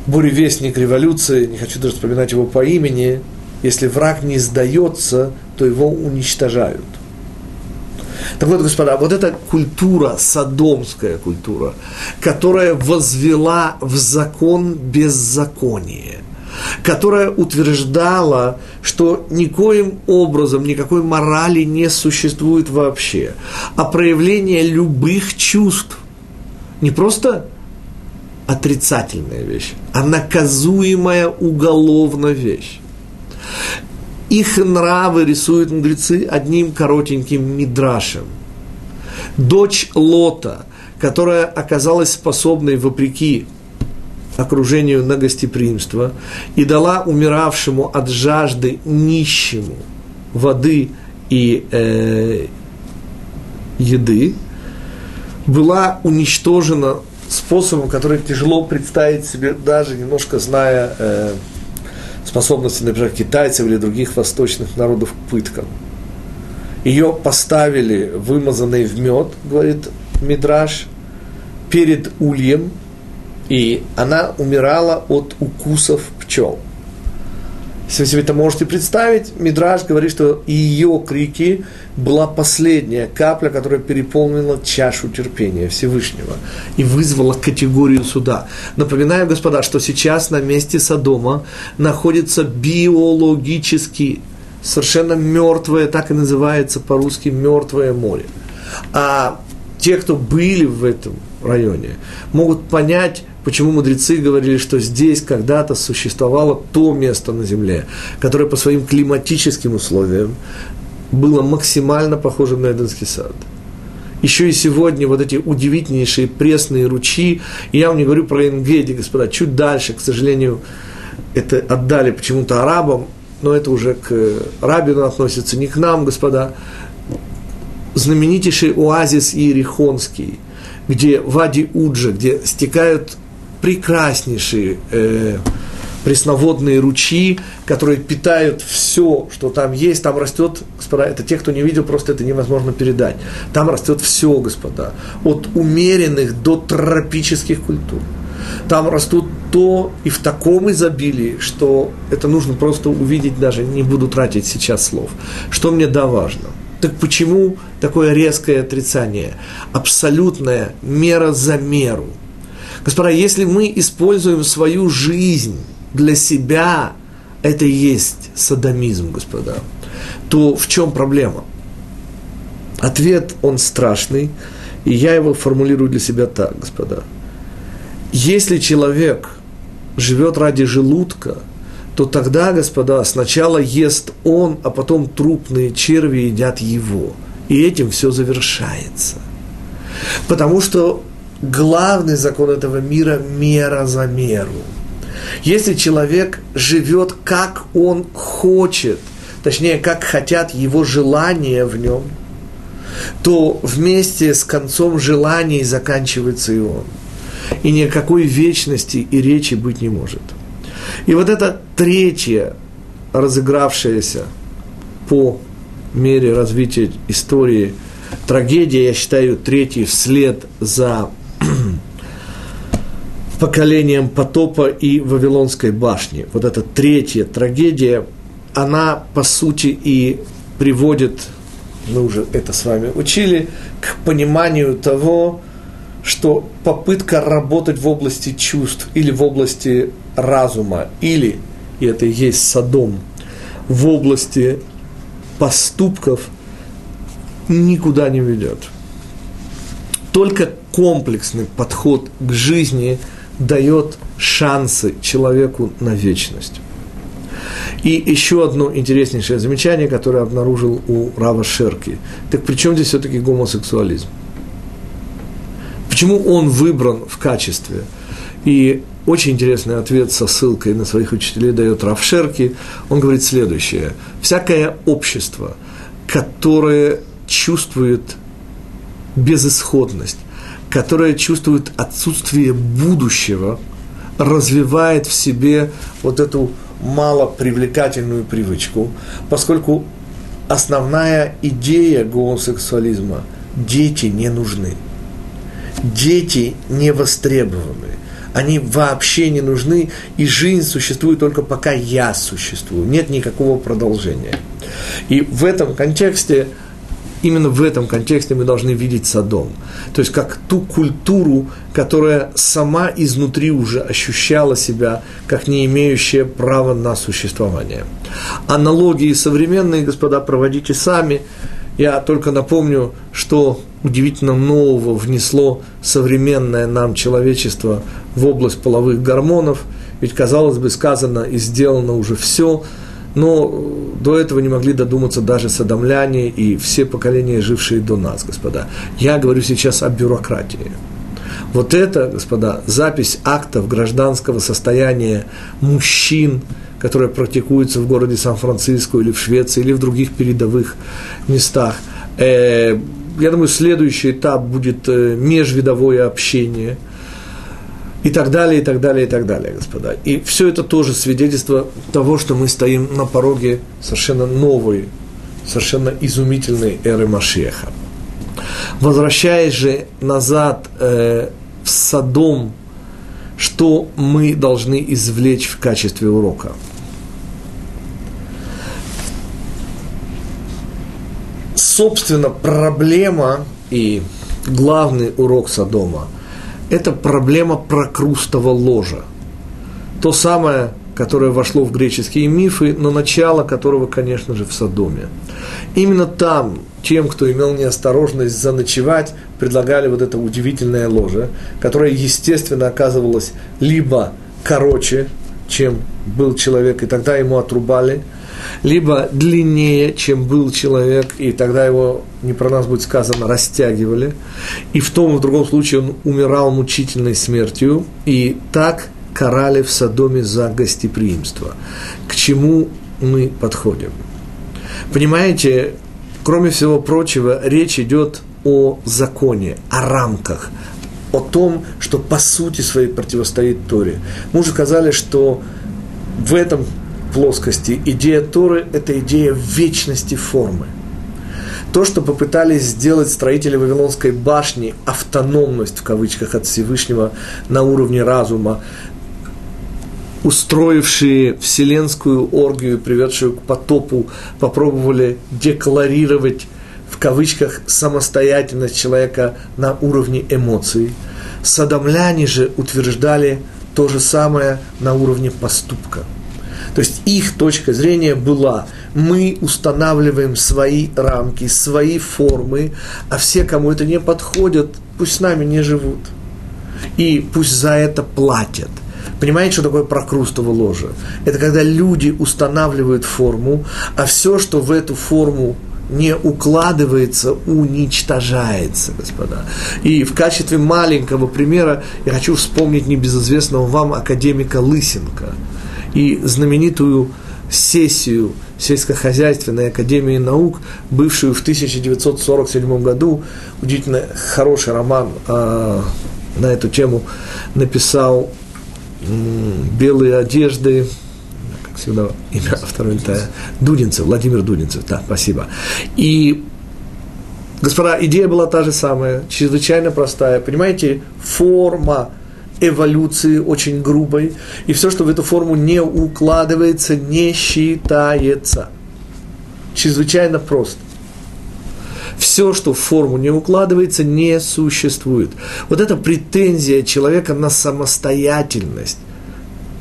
буревестник революции, не хочу даже вспоминать его по имени, если враг не сдается, то его уничтожают. Так вот, господа, вот эта культура, садомская культура, которая возвела в закон беззаконие, которая утверждала, что никоим образом никакой морали не существует вообще, а проявление любых чувств, не просто отрицательная вещь, а наказуемая уголовно вещь. Их нравы рисуют мудрецы одним коротеньким мидрашем. Дочь Лота, которая оказалась способной, вопреки окружению на гостеприимство, и дала умиравшему от жажды нищему воды и э, еды, была уничтожена способом, который тяжело представить себе, даже немножко зная э, способности, например, китайцев или других восточных народов к пыткам. Ее поставили, вымазанной в мед, говорит Мидраш, перед ульем, и она умирала от укусов пчел. Если вы себе это можете представить, Мидраж говорит, что ее крики была последняя капля, которая переполнила чашу терпения Всевышнего и вызвала категорию суда. Напоминаю, господа, что сейчас на месте Содома находится биологически совершенно мертвое, так и называется по-русски мертвое море. А те, кто были в этом районе, могут понять, почему мудрецы говорили, что здесь когда-то существовало то место на Земле, которое по своим климатическим условиям было максимально похоже на Эденский сад. Еще и сегодня вот эти удивительнейшие пресные ручьи, и я вам не говорю про Энгеди, господа, чуть дальше, к сожалению, это отдали почему-то арабам, но это уже к Рабину относится, не к нам, господа. Знаменитейший оазис Иерихонский, где Вади Уджа, где стекают прекраснейшие э, пресноводные ручьи, которые питают все, что там есть. Там растет, господа, это те, кто не видел, просто это невозможно передать. Там растет все, господа, от умеренных до тропических культур. Там растут то и в таком изобилии, что это нужно просто увидеть даже, не буду тратить сейчас слов. Что мне да важно. Так почему такое резкое отрицание? Абсолютная мера за меру – Господа, если мы используем свою жизнь для себя, это и есть садомизм, господа, то в чем проблема? Ответ, он страшный, и я его формулирую для себя так, господа. Если человек живет ради желудка, то тогда, господа, сначала ест он, а потом трупные черви едят его. И этим все завершается. Потому что главный закон этого мира – мера за меру. Если человек живет, как он хочет, точнее, как хотят его желания в нем, то вместе с концом желаний заканчивается и он. И никакой вечности и речи быть не может. И вот это третье, разыгравшееся по мере развития истории трагедия, я считаю, третий вслед за поколением потопа и Вавилонской башни. Вот эта третья трагедия, она, по сути, и приводит, мы уже это с вами учили, к пониманию того, что попытка работать в области чувств или в области разума, или, и это и есть садом, в области поступков никуда не ведет. Только комплексный подход к жизни – дает шансы человеку на вечность. И еще одно интереснейшее замечание, которое обнаружил у Рава Шерки. Так при чем здесь все-таки гомосексуализм? Почему он выбран в качестве? И очень интересный ответ со ссылкой на своих учителей дает Рав Шерки. Он говорит следующее. Всякое общество, которое чувствует безысходность, которое чувствует отсутствие будущего, развивает в себе вот эту малопривлекательную привычку, поскольку основная идея гомосексуализма – дети не нужны. Дети не востребованы. Они вообще не нужны, и жизнь существует только пока я существую. Нет никакого продолжения. И в этом контексте – именно в этом контексте мы должны видеть Содом. То есть как ту культуру, которая сама изнутри уже ощущала себя как не имеющая права на существование. Аналогии современные, господа, проводите сами. Я только напомню, что удивительно нового внесло современное нам человечество в область половых гормонов. Ведь, казалось бы, сказано и сделано уже все – но до этого не могли додуматься даже садомляне и все поколения, жившие до нас, господа. Я говорю сейчас о бюрократии. Вот это, господа, запись актов гражданского состояния мужчин, которая практикуется в городе Сан-Франциско или в Швеции или в других передовых местах. Э, я думаю, следующий этап будет э, межвидовое общение – и так далее, и так далее, и так далее, господа. И все это тоже свидетельство того, что мы стоим на пороге совершенно новой, совершенно изумительной эры Машеха. Возвращаясь же назад э, в Садом, что мы должны извлечь в качестве урока? Собственно, проблема и главный урок Содома – это проблема прокрустого ложа. То самое, которое вошло в греческие мифы, но начало которого, конечно же, в Содоме. Именно там тем, кто имел неосторожность заночевать, предлагали вот это удивительное ложе, которое, естественно, оказывалось либо короче, чем был человек, и тогда ему отрубали – либо длиннее, чем был человек, и тогда его, не про нас будет сказано, растягивали, и в том и в другом случае он умирал мучительной смертью, и так карали в Содоме за гостеприимство. К чему мы подходим? Понимаете, кроме всего прочего, речь идет о законе, о рамках, о том, что по сути своей противостоит Торе. Мы уже сказали, что в этом плоскости идея Торы – это идея вечности формы. То, что попытались сделать строители Вавилонской башни, автономность в кавычках от Всевышнего на уровне разума, устроившие вселенскую оргию, приведшую к потопу, попробовали декларировать в кавычках самостоятельность человека на уровне эмоций. Садомляне же утверждали то же самое на уровне поступка – то есть их точка зрения была, мы устанавливаем свои рамки, свои формы, а все, кому это не подходит, пусть с нами не живут. И пусть за это платят. Понимаете, что такое прокрустово ложе? Это когда люди устанавливают форму, а все, что в эту форму не укладывается, уничтожается, господа. И в качестве маленького примера я хочу вспомнить небезызвестного вам академика Лысенко – и знаменитую сессию сельскохозяйственной академии наук, бывшую в 1947 году. Удивительно хороший роман э, на эту тему написал «Белые одежды», как всегда, имя автора это Дудинцев, Владимир Дудинцев, да, спасибо. И Господа, идея была та же самая, чрезвычайно простая. Понимаете, форма эволюции очень грубой, и все, что в эту форму не укладывается, не считается. Чрезвычайно просто. Все, что в форму не укладывается, не существует. Вот эта претензия человека на самостоятельность,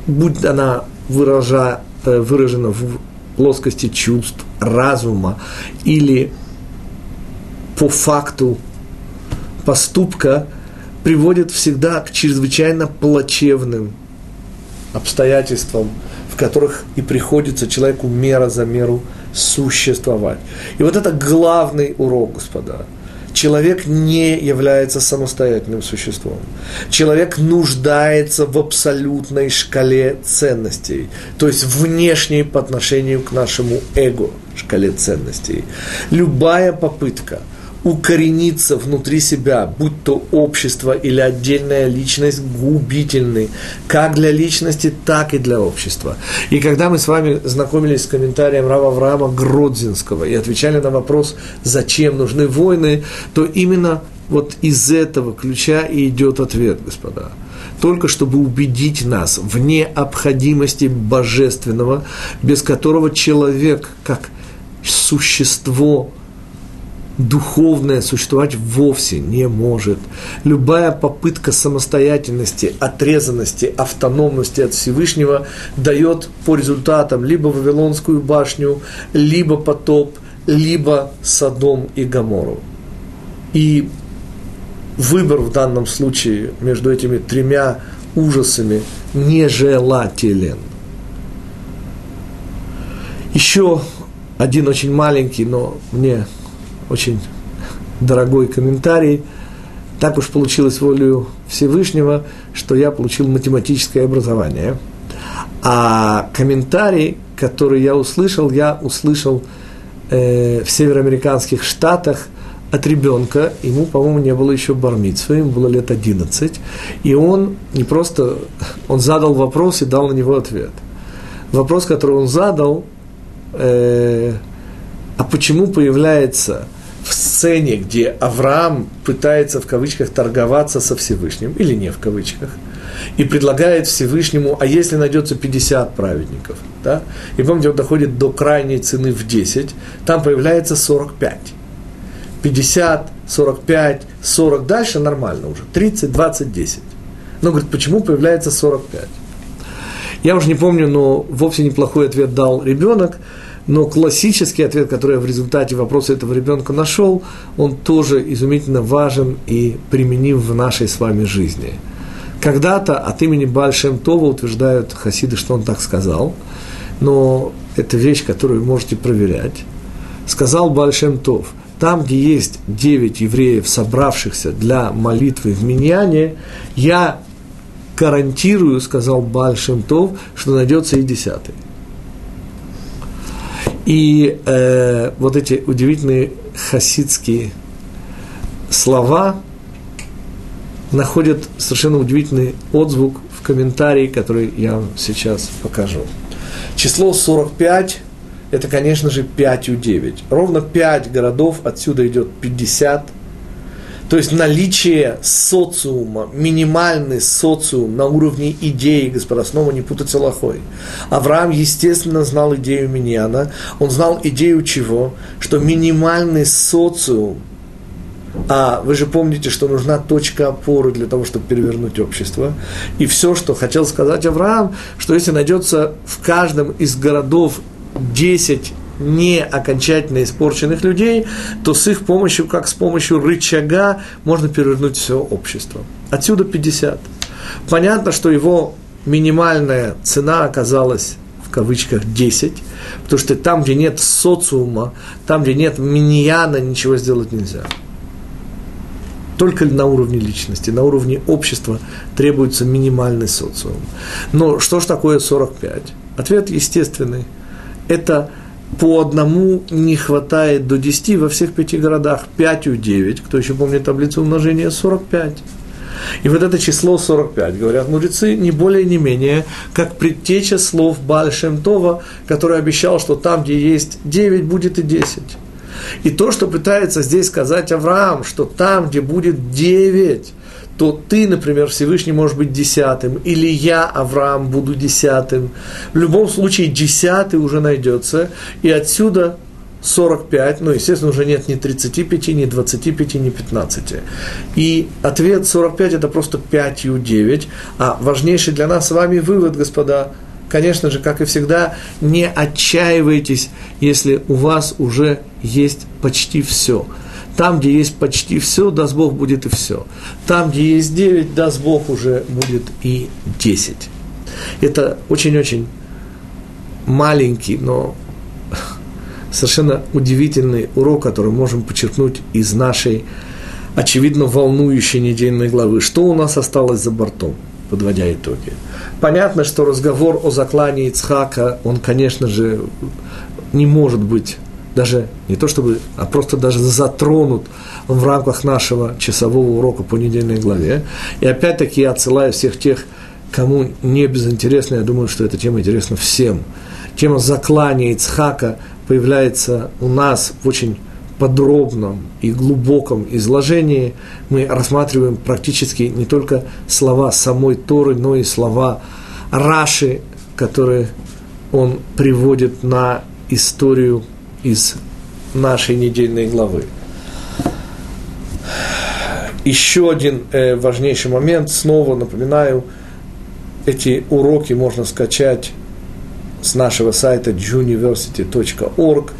будь она выража, э, выражена в плоскости чувств, разума или по факту поступка, приводит всегда к чрезвычайно плачевным обстоятельствам, в которых и приходится человеку мера за меру существовать. И вот это главный урок, господа. Человек не является самостоятельным существом. Человек нуждается в абсолютной шкале ценностей, то есть внешней по отношению к нашему эго шкале ценностей. Любая попытка – укорениться внутри себя, будь то общество или отдельная личность, губительны, как для личности, так и для общества. И когда мы с вами знакомились с комментарием Рава Авраама Гродзинского и отвечали на вопрос, зачем нужны войны, то именно вот из этого ключа и идет ответ, господа только чтобы убедить нас в необходимости божественного, без которого человек, как существо духовное существовать вовсе не может. Любая попытка самостоятельности, отрезанности, автономности от Всевышнего дает по результатам либо Вавилонскую башню, либо потоп, либо Содом и Гамору. И выбор в данном случае между этими тремя ужасами нежелателен. Еще один очень маленький, но мне очень дорогой комментарий. Так уж получилось волю Всевышнего, что я получил математическое образование. А комментарий, который я услышал, я услышал э, в североамериканских штатах от ребенка, ему, по-моему, не было еще бармитсва, ему было лет 11, и он не просто, он задал вопрос и дал на него ответ. Вопрос, который он задал, э, а почему появляется в сцене, где Авраам пытается в кавычках торговаться со Всевышним, или не в кавычках, и предлагает Всевышнему, а если найдется 50 праведников, да? и помните, он доходит до крайней цены в 10, там появляется 45. 50, 45, 40, дальше нормально уже, 30, 20, 10. Но, говорит, почему появляется 45? Я уже не помню, но вовсе неплохой ответ дал ребенок – но классический ответ, который я в результате вопроса этого ребенка нашел, он тоже изумительно важен и применим в нашей с вами жизни. Когда-то от имени Бальшем Това утверждают хасиды, что он так сказал, но это вещь, которую вы можете проверять. Сказал Бальшем Тов, там, где есть девять евреев, собравшихся для молитвы в Миньяне, я гарантирую, сказал Бальшем Тов, что найдется и десятый. И э, вот эти удивительные хасидские слова находят совершенно удивительный отзвук в комментарии, который я вам сейчас покажу. Число 45 – это, конечно же, 5 у 9. Ровно 5 городов, отсюда идет 50 то есть наличие социума, минимальный социум на уровне идеи, господа, снова не путать с Аллахой. Авраам, естественно, знал идею Миньяна. Он знал идею чего? Что минимальный социум, а вы же помните, что нужна точка опоры для того, чтобы перевернуть общество. И все, что хотел сказать Авраам, что если найдется в каждом из городов 10 не окончательно испорченных людей, то с их помощью, как с помощью рычага, можно перевернуть все общество. Отсюда 50. Понятно, что его минимальная цена оказалась в кавычках 10, потому что там, где нет социума, там, где нет миньяна, ничего сделать нельзя. Только на уровне личности, на уровне общества требуется минимальный социум. Но что ж такое 45? Ответ естественный. Это по одному не хватает до 10 во всех пяти городах. 5 у 9, кто еще помнит таблицу умножения, 45. И вот это число 45, говорят мудрецы, не более не менее, как предтеча слов Бальшемтова, который обещал, что там, где есть 9, будет и 10. И то, что пытается здесь сказать Авраам, что там, где будет 9, то ты, например, Всевышний может быть десятым, или я, Авраам, буду десятым. В любом случае, десятый уже найдется, и отсюда 45, ну, естественно, уже нет ни 35, ни 25, ни 15. И ответ 45 – это просто 5 и 9. А важнейший для нас с вами вывод, господа, конечно же, как и всегда, не отчаивайтесь, если у вас уже есть почти все – там, где есть почти все, даст Бог, будет и все. Там, где есть 9, даст Бог, уже будет и 10. Это очень-очень маленький, но совершенно удивительный урок, который можем подчеркнуть из нашей, очевидно, волнующей недельной главы. Что у нас осталось за бортом, подводя итоги? Понятно, что разговор о заклании Ицхака, он, конечно же, не может быть даже не то чтобы, а просто даже затронут в рамках нашего часового урока по недельной главе. И опять-таки я отсылаю всех тех, кому не безинтересно, я думаю, что эта тема интересна всем. Тема заклания Ицхака появляется у нас в очень подробном и глубоком изложении. Мы рассматриваем практически не только слова самой Торы, но и слова Раши, которые он приводит на историю из нашей недельной главы. Еще один э, важнейший момент, снова напоминаю, эти уроки можно скачать с нашего сайта juniversity.org,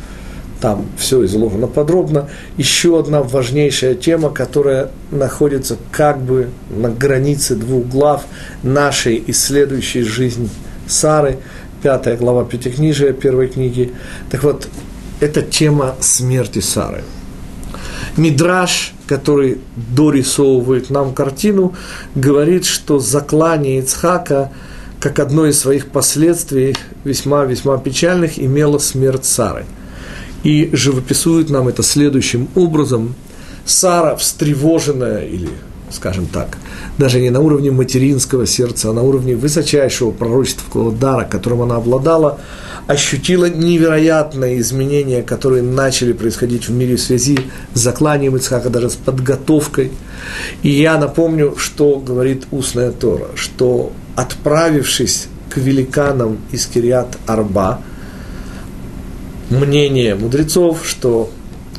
там все изложено подробно. Еще одна важнейшая тема, которая находится как бы на границе двух глав нашей и следующей жизни Сары, пятая глава Пятикнижия первой книги. Так вот, это тема смерти Сары. Мидраш, который дорисовывает нам картину, говорит, что заклание Ицхака, как одно из своих последствий, весьма-весьма печальных, имело смерть Сары. И живописует нам это следующим образом. Сара, встревоженная или скажем так, даже не на уровне материнского сердца, а на уровне высочайшего пророческого дара, которым она обладала, ощутила невероятные изменения, которые начали происходить в мире в связи с закланием Ицхака, даже с подготовкой. И я напомню, что говорит устная Тора, что отправившись к великанам из Кириат Арба, мнение мудрецов, что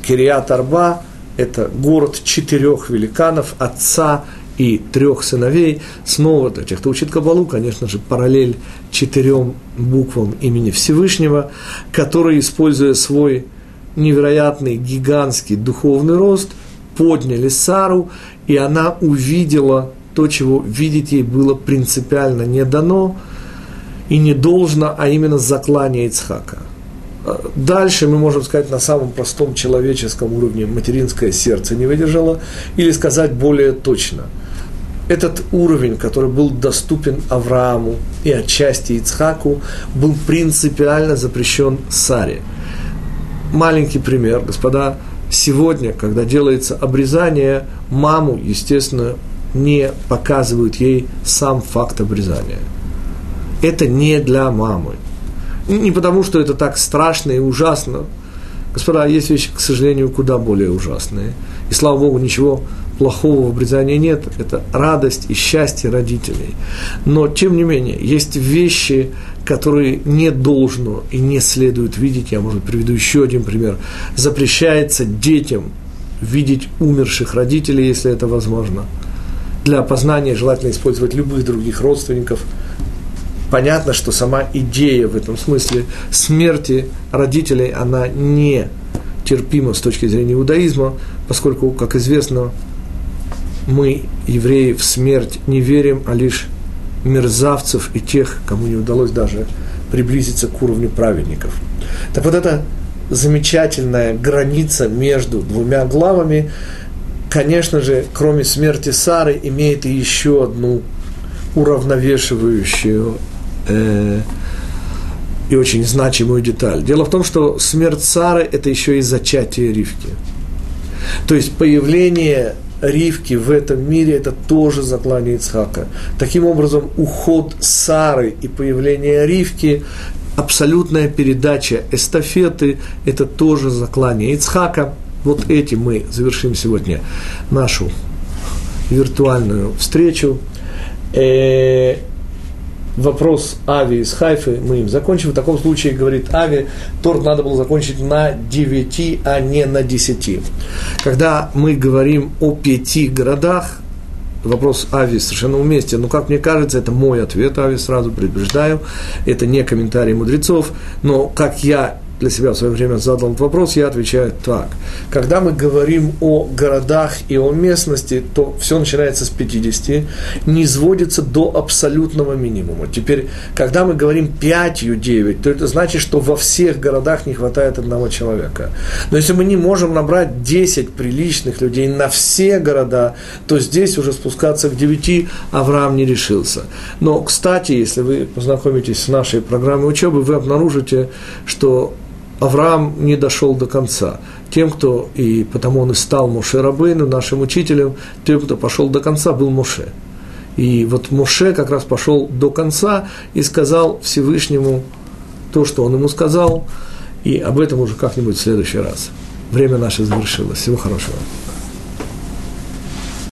Кириат Арба – это город четырех великанов, отца и трех сыновей. Снова для тех, кто учит Кабалу, конечно же, параллель четырем буквам имени Всевышнего, которые, используя свой невероятный, гигантский духовный рост, подняли Сару, и она увидела то, чего видеть ей было принципиально не дано и не должно, а именно заклание Ицхака. Дальше мы можем сказать на самом простом человеческом уровне материнское сердце не выдержало, или сказать более точно – этот уровень, который был доступен Аврааму и отчасти Ицхаку, был принципиально запрещен Саре. Маленький пример, господа, сегодня, когда делается обрезание, маму, естественно, не показывают ей сам факт обрезания. Это не для мамы. Не потому, что это так страшно и ужасно. Господа, есть вещи, к сожалению, куда более ужасные. И слава Богу, ничего плохого в обрезании нет, это радость и счастье родителей. Но, тем не менее, есть вещи, которые не должно и не следует видеть. Я, может, приведу еще один пример. Запрещается детям видеть умерших родителей, если это возможно. Для опознания желательно использовать любых других родственников. Понятно, что сама идея в этом смысле смерти родителей, она не терпима с точки зрения иудаизма, поскольку, как известно, мы, евреи, в смерть не верим, а лишь мерзавцев и тех, кому не удалось даже приблизиться к уровню праведников. Так вот эта замечательная граница между двумя главами, конечно же, кроме смерти Сары, имеет и еще одну уравновешивающую э, и очень значимую деталь. Дело в том, что смерть Сары – это еще и зачатие Ривки. То есть появление Ривки в этом мире, это тоже заклание Ицхака. Таким образом, уход Сары и появление Ривки, абсолютная передача эстафеты, это тоже заклание Ицхака. Вот этим мы завершим сегодня нашу виртуальную встречу. Вопрос Ави из Хайфы, мы им закончим. В таком случае, говорит Ави, торт надо было закончить на 9, а не на 10. Когда мы говорим о пяти городах, вопрос Ави совершенно уместен. Но, как мне кажется, это мой ответ, Ави, сразу предупреждаю. Это не комментарий мудрецов. Но, как я для себя в свое время задал этот вопрос, я отвечаю так. Когда мы говорим о городах и о местности, то все начинается с 50, не изводится до абсолютного минимума. Теперь, когда мы говорим 5 9, то это значит, что во всех городах не хватает одного человека. Но если мы не можем набрать 10 приличных людей на все города, то здесь уже спускаться к 9 Авраам не решился. Но, кстати, если вы познакомитесь с нашей программой учебы, вы обнаружите, что Авраам не дошел до конца. Тем, кто, и потому он и стал Моше Рабейну, нашим учителем, тем, кто пошел до конца, был Моше. И вот Моше как раз пошел до конца и сказал Всевышнему то, что он ему сказал, и об этом уже как-нибудь в следующий раз. Время наше завершилось. Всего хорошего.